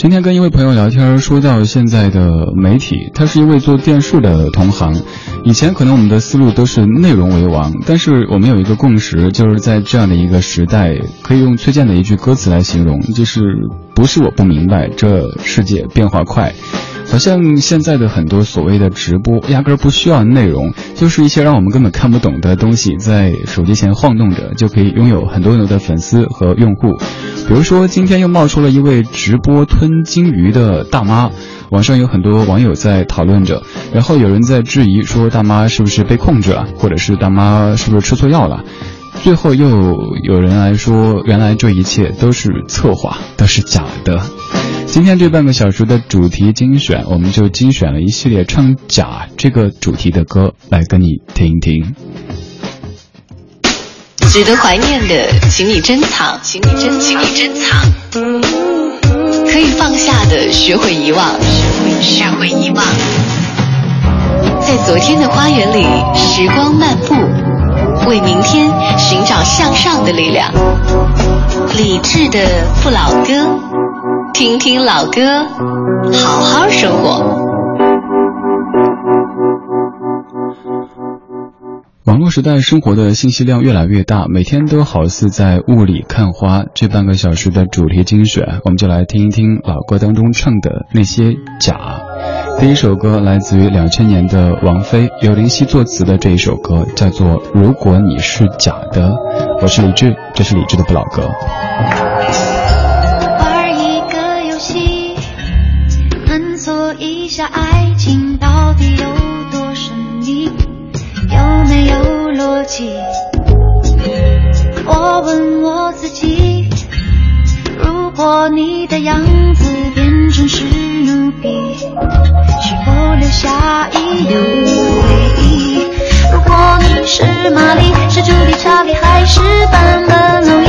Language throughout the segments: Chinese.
今天跟一位朋友聊天，说到现在的媒体，他是一位做电视的同行。以前可能我们的思路都是内容为王，但是我们有一个共识，就是在这样的一个时代，可以用崔健的一句歌词来形容，就是不是我不明白，这世界变化快。好像现在的很多所谓的直播，压根儿不需要内容，就是一些让我们根本看不懂的东西，在手机前晃动着，就可以拥有很多很多的粉丝和用户。比如说，今天又冒出了一位直播吞金鱼的大妈，网上有很多网友在讨论着，然后有人在质疑说大妈是不是被控制了，或者是大妈是不是吃错药了，最后又有人来说，原来这一切都是策划，都是假的。今天这半个小时的主题精选，我们就精选了一系列唱“假”这个主题的歌来跟你听一听。值得怀念的，请你珍藏，请你珍，请你珍藏。可以放下的，学会遗忘，学会学会遗忘。在昨天的花园里，时光漫步，为明天寻找向上的力量。理智的不老歌。听听老歌，好好生活。网络时代生活的信息量越来越大，每天都好似在雾里看花。这半个小时的主题精选，我们就来听一听老歌当中唱的那些假。第一首歌来自于两千年的王菲，由林夕作词的这一首歌叫做《如果你是假的》。我是李志，这是李志的不老歌。你的样子变成史努比，是否留下一样的回忆？如果你是玛丽，是朱莉、查理还是版本龙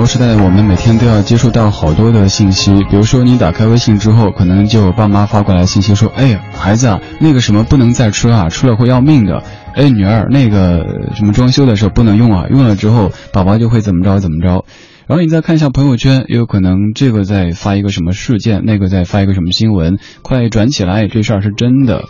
络时代，我们每天都要接触到好多的信息。比如说，你打开微信之后，可能就爸妈发过来信息说：“哎，孩子啊，那个什么不能再吃啊，吃了会要命的。”哎，女儿，那个什么装修的时候不能用啊，用了之后宝宝就会怎么着怎么着。然后你再看一下朋友圈，也有可能这个在发一个什么事件，那个在发一个什么新闻，快转起来，这事儿是真的。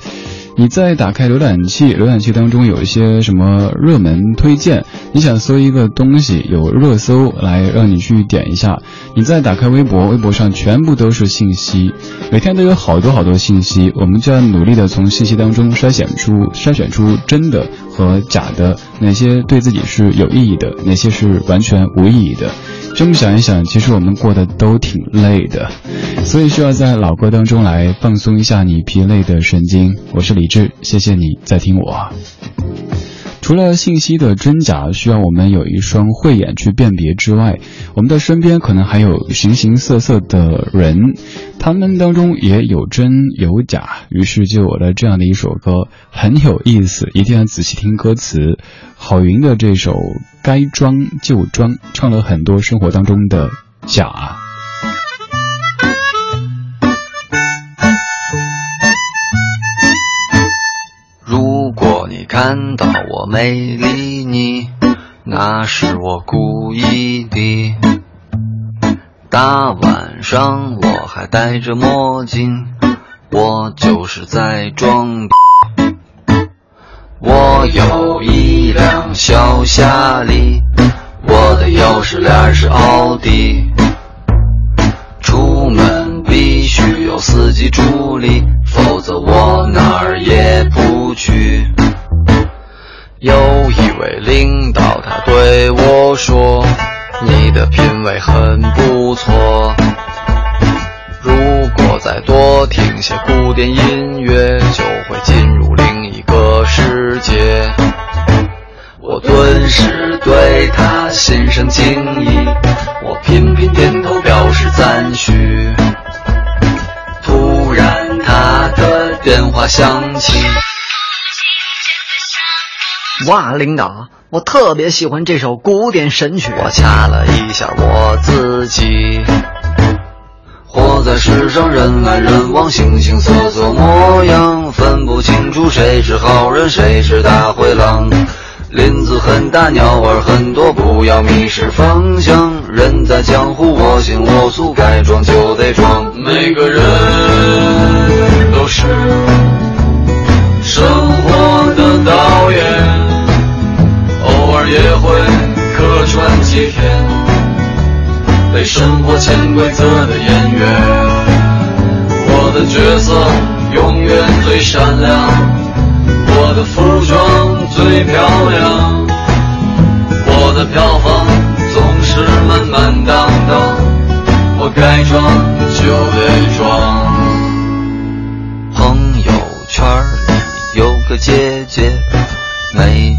你再打开浏览器，浏览器当中有一些什么热门推荐，你想搜一个东西，有热搜来让你去点一下。你再打开微博，微博上全部都是信息，每天都有好多好多信息，我们就要努力的从信息当中筛选出筛选出真的和假的，哪些对自己是有意义的，哪些是完全无意义的。这么想一想，其实我们过得都挺累的，所以需要在老歌当中来放松一下你疲累的神经。我是李志，谢谢你在听我。除了信息的真假需要我们有一双慧眼去辨别之外，我们的身边可能还有形形色色的人，他们当中也有真有假，于是就有了这样的一首歌，很有意思，一定要仔细听歌词。郝云的这首《该装就装》，唱了很多生活当中的假。看到我没理你，那是我故意的。大晚上我还戴着墨镜，我就是在装。我有一辆小夏利，我的钥匙链是奥迪。说：“你的品味很不错，如果再多听些古典音乐，就会进入另一个世界。”我顿时对他心生敬意，我频频点头表示赞许。突然，他的电话响起。哇，领导，我特别喜欢这首古典神曲。我掐了一下我自己，活在世上人来人往，形形色色模样，分不清楚谁是好人，谁是大灰狼。林子很大，鸟儿很多，不要迷失方向。人在江湖，我行我素，该装就得装。每个人都是也会客串几天，被生活潜规则的演员。我的角色永远最闪亮，我的服装最漂亮，我的票房总是满满当当。我该装就得装。朋友圈里有个姐姐，每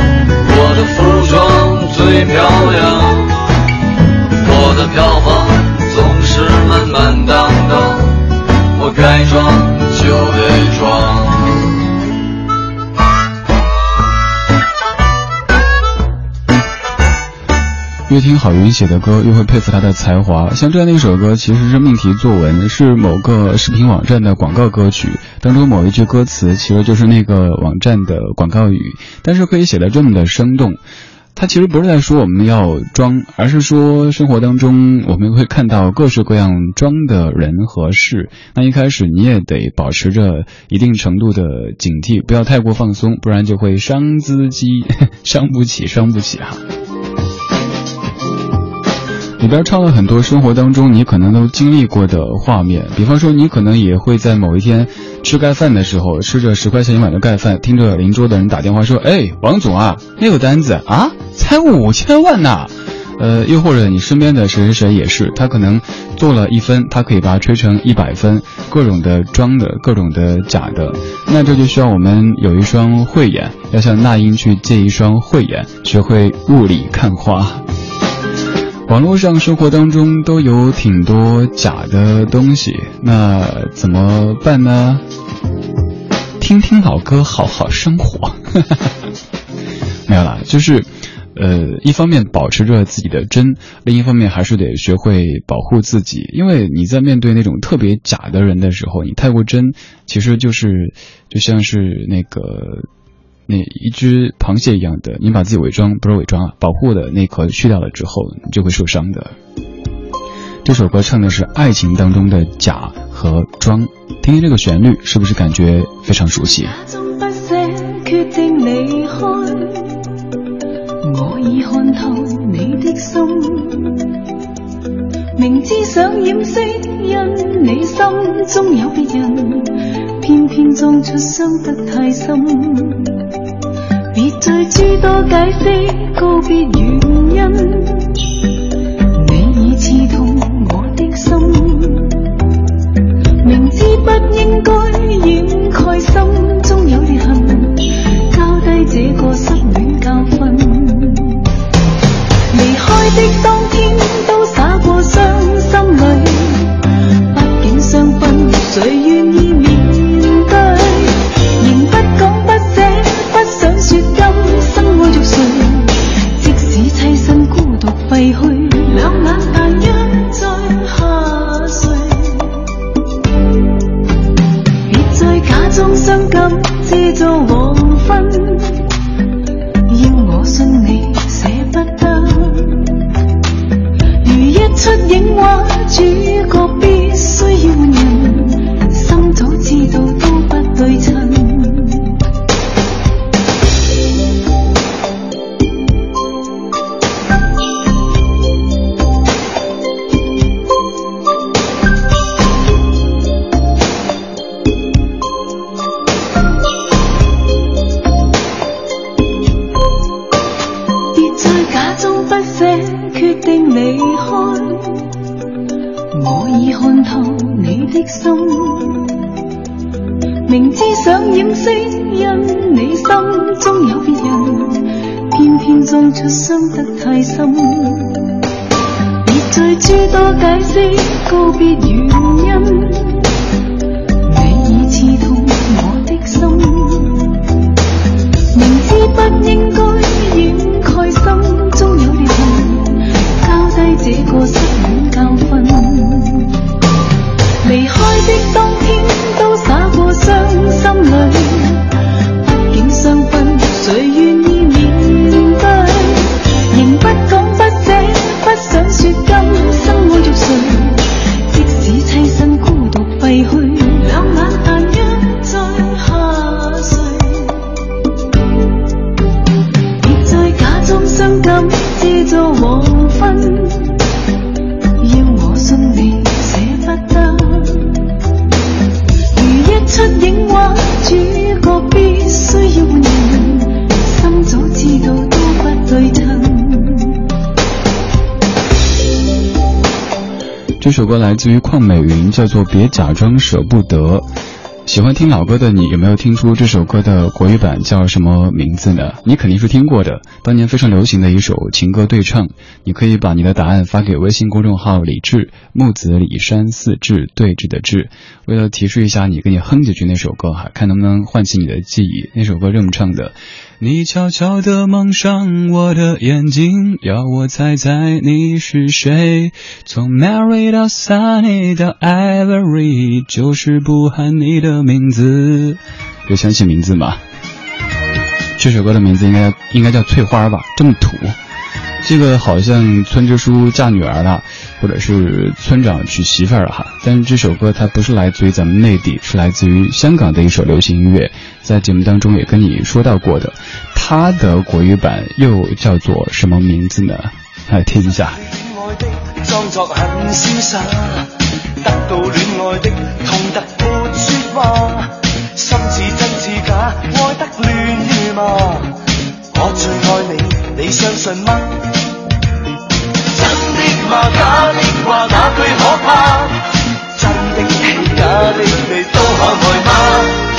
我的服装。最漂亮，我的票房总是满满当当，我该装就得装。越听郝云写的歌，越会佩服他的才华。像这样的一首歌，其实是命题作文，是某个视频网站的广告歌曲当中某一句歌词，其实就是那个网站的广告语，但是可以写的这么的生动。他其实不是在说我们要装，而是说生活当中我们会看到各式各样装的人和事。那一开始你也得保持着一定程度的警惕，不要太过放松，不然就会伤自己，伤不起，伤不起哈。里边唱了很多生活当中你可能都经历过的画面，比方说你可能也会在某一天吃盖饭的时候，吃着十块钱一碗的盖饭，听着邻桌的人打电话说：“哎，王总啊，那个单子啊，才五千万呐！”呃，又或者你身边的谁谁谁也是，他可能做了一分，他可以把它吹成一百分，各种的装的，各种的假的，那这就需要我们有一双慧眼，要向那英去借一双慧眼，学会雾里看花。网络上生活当中都有挺多假的东西，那怎么办呢？听听老歌，好好生活。没有啦，就是，呃，一方面保持着自己的真，另一方面还是得学会保护自己，因为你在面对那种特别假的人的时候，你太过真，其实就是就像是那个。那一只螃蟹一样的，你把自己伪装不是伪装啊，保护的那壳去掉了之后，你就会受伤的。这首歌唱的是爱情当中的假和装，听听这个旋律，是不是感觉非常熟悉？我已看透你的心，明知想掩饰，因你心中有别人，偏偏装出伤得太深。别再诸多解释告别原因，你已刺痛我的心，明知不应该掩盖心中有裂痕，交低这个心这首歌来自于邝美云，叫做《别假装舍不得》。喜欢听老歌的你，有没有听出这首歌的国语版叫什么名字呢？你肯定是听过的，当年非常流行的一首情歌对唱。你可以把你的答案发给微信公众号“李志木子李山四志对峙的志”。为了提示一下你，给你哼几句那首歌哈，看能不能唤起你的记忆。那首歌这么唱的。你悄悄地蒙上我的眼睛，要我猜猜你是谁。从 Mary 到 Sunny 到 Ivory，就是不喊你的名字。有想起名字吗？这首歌的名字应该应该叫《翠花》吧，这么土。这个好像村支书嫁女儿了，或者是村长娶媳妇儿哈。但是这首歌它不是来自于咱们内地，是来自于香港的一首流行音乐，在节目当中也跟你说到过的。它的国语版又叫做什么名字呢？来听一下。装作很潇洒，得到恋爱的痛得没说话，心似真似假，爱得乱如麻。我最爱你，你相信吗？吗？假的话，哪句可怕？真的，假的你都可爱吗？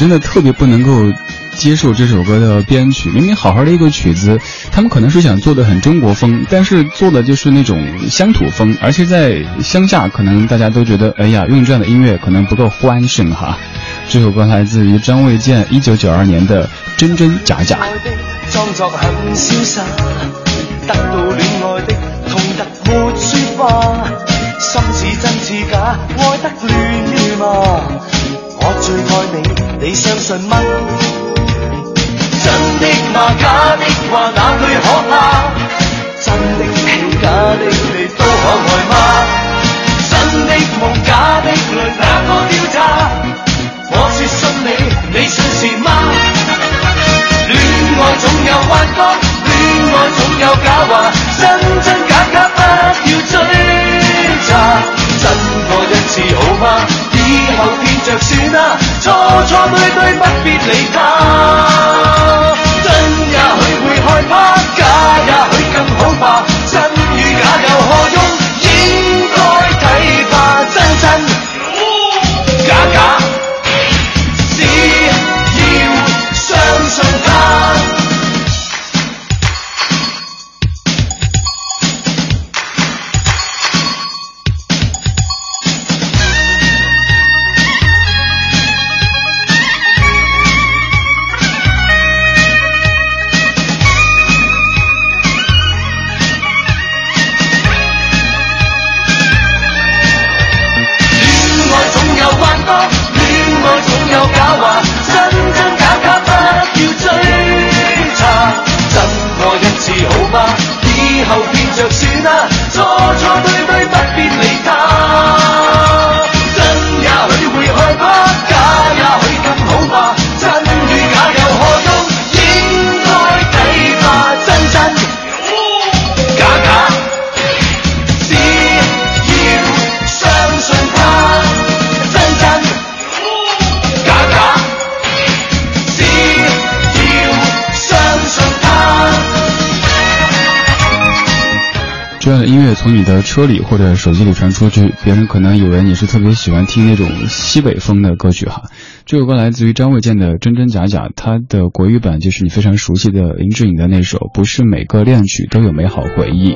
真的特别不能够接受这首歌的编曲，明明好好的一个曲子，他们可能是想做的很中国风，但是做的就是那种乡土风，而且在乡下，可能大家都觉得，哎呀，用这样的音乐可能不够欢声哈。这首歌来自于张卫健一九九二年的《真真假假》。裝作很瀟灑，得到戀愛的痛得沒說話，心似真似假，愛得亂如麻。我最爱你，你相信吗？真的吗？假的话，哪句可怕？真的戲，假的你都可爱吗？真的梦，假的淚，哪個調查？我说信你，你信是吗？恋爱总有幻觉，恋爱总有假話，错对对不必理他。真也许会害怕，假也许更好吧。这样的音乐从你的车里或者手机里传出去，别人可能以为你是特别喜欢听那种西北风的歌曲哈。这首歌来自于张卫健的《真真假假》，它的国语版就是你非常熟悉的林志颖的那首《不是每个恋曲都有美好回忆》。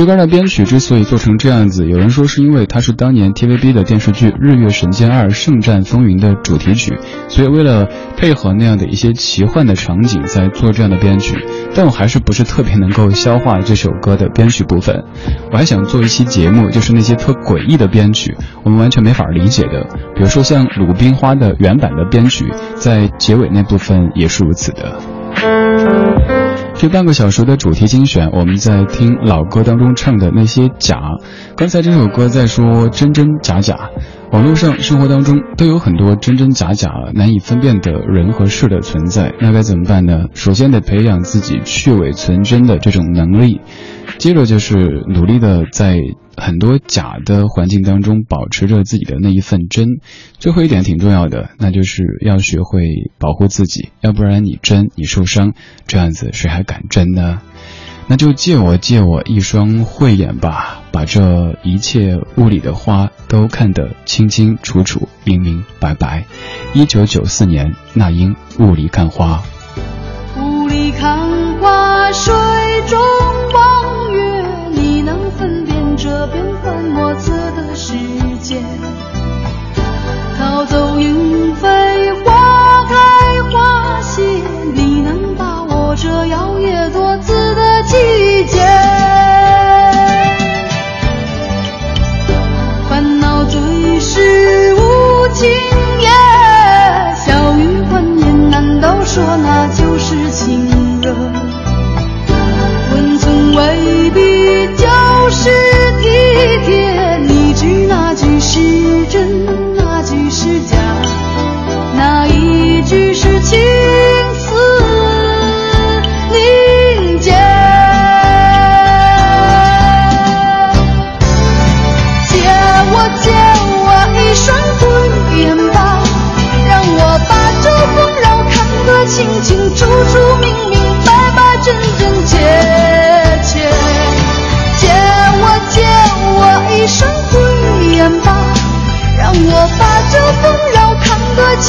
这歌的编曲之所以做成这样子，有人说是因为它是当年 TVB 的电视剧《日月神剑二圣战风云》的主题曲，所以为了配合那样的一些奇幻的场景，在做这样的编曲。但我还是不是特别能够消化这首歌的编曲部分。我还想做一期节目，就是那些特诡异的编曲，我们完全没法理解的，比如说像《鲁冰花》的原版的编曲，在结尾那部分也是如此的。这半个小时的主题精选，我们在听老歌当中唱的那些假。刚才这首歌在说真真假假，网络上、生活当中都有很多真真假假难以分辨的人和事的存在。那该怎么办呢？首先得培养自己去伪存真的这种能力，接着就是努力的在很多假的环境当中保持着自己的那一份真。最后一点挺重要的，那就是要学会保护自己，要不然你真你受伤，这样子谁还敢真呢？那就借我借我一双慧眼吧，把这一切雾里的花都看得清清楚楚、明明白白。一九九四年，那英雾里看花。雾里看花，水变幻莫测的世界？逃走莺飞，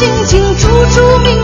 清清楚楚、明